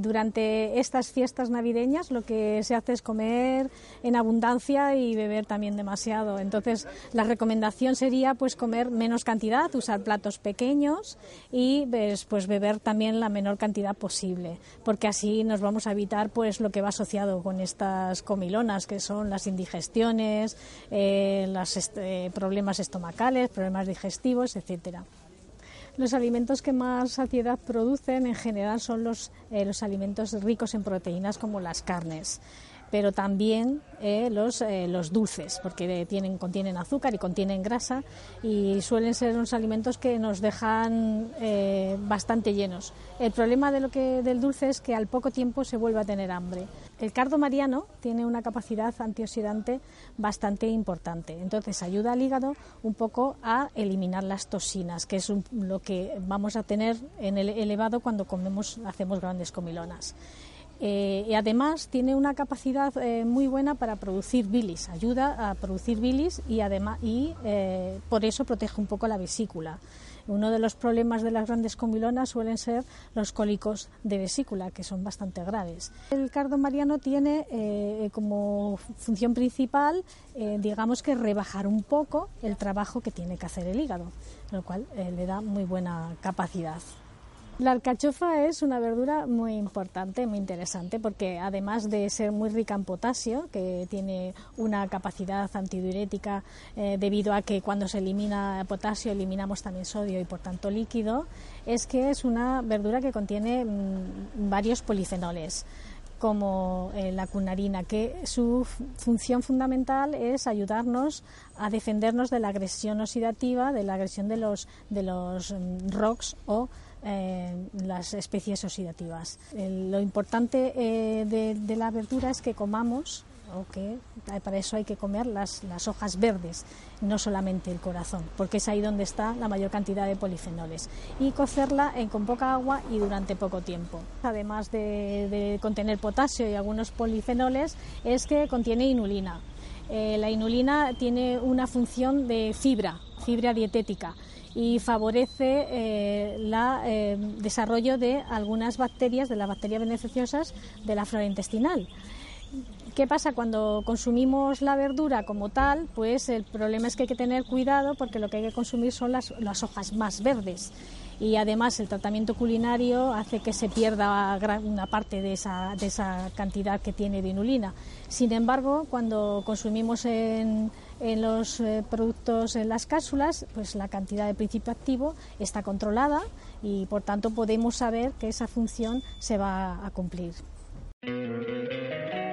Durante estas fiestas navideñas lo que se hace es comer en abundancia y beber también demasiado. Entonces la recomendación sería pues comer menos cantidad, usar platos pequeños y pues, pues beber también la menor cantidad posible, porque así nos vamos a evitar pues lo que va asociado con estas comilonas que son las indigestiones, eh, los eh, problemas estomacales, problemas digestivos, etcétera. Los alimentos que más saciedad producen en general son los, eh, los alimentos ricos en proteínas como las carnes pero también eh, los, eh, los dulces, porque tienen, contienen azúcar y contienen grasa y suelen ser unos alimentos que nos dejan eh, bastante llenos. El problema de lo que, del dulce es que al poco tiempo se vuelve a tener hambre. El cardo mariano tiene una capacidad antioxidante bastante importante, entonces ayuda al hígado un poco a eliminar las toxinas, que es lo que vamos a tener en el elevado cuando comemos, hacemos grandes comilonas. Eh, y además tiene una capacidad eh, muy buena para producir bilis, ayuda a producir bilis y además y eh, por eso protege un poco la vesícula. Uno de los problemas de las grandes comilonas suelen ser los cólicos de vesícula, que son bastante graves. El cardo mariano tiene como función principal, digamos que rebajar un poco el trabajo que tiene que hacer el hígado, lo cual le da muy buena capacidad. La alcachofa es una verdura muy importante, muy interesante, porque además de ser muy rica en potasio, que tiene una capacidad antidiurética eh, debido a que cuando se elimina potasio eliminamos también sodio y por tanto líquido, es que es una verdura que contiene mm, varios polifenoles como eh, la cunarina, que su función fundamental es ayudarnos a defendernos de la agresión oxidativa, de la agresión de los, de los mm, ROX o eh, las especies oxidativas. lo importante eh, de, la verdura es que comamos, o que para eso hay que comer las, las, hojas verdes, no solamente el corazón, porque es ahí donde está la mayor cantidad de polifenoles. Y cocerla con poca agua y durante poco tiempo. Además de, contener potasio y algunos polifenoles, es que contiene inulina. Eh, la inulina tiene una función de fibra, fibra dietética y favorece eh, el eh, desarrollo de algunas bacterias, de las bacterias beneficiosas de la flora intestinal. ¿Qué pasa cuando consumimos la verdura como tal? Pues el problema es que hay que tener cuidado porque lo que hay que consumir son las, hojas más verdes y además el tratamiento culinario hace que se pierda una parte de esa, de esa cantidad que tiene de inulina. Sin embargo, cuando consumimos en, en los eh, productos, en las cápsulas, pues la cantidad de principio activo está controlada y por tanto podemos saber que esa función se va a cumplir.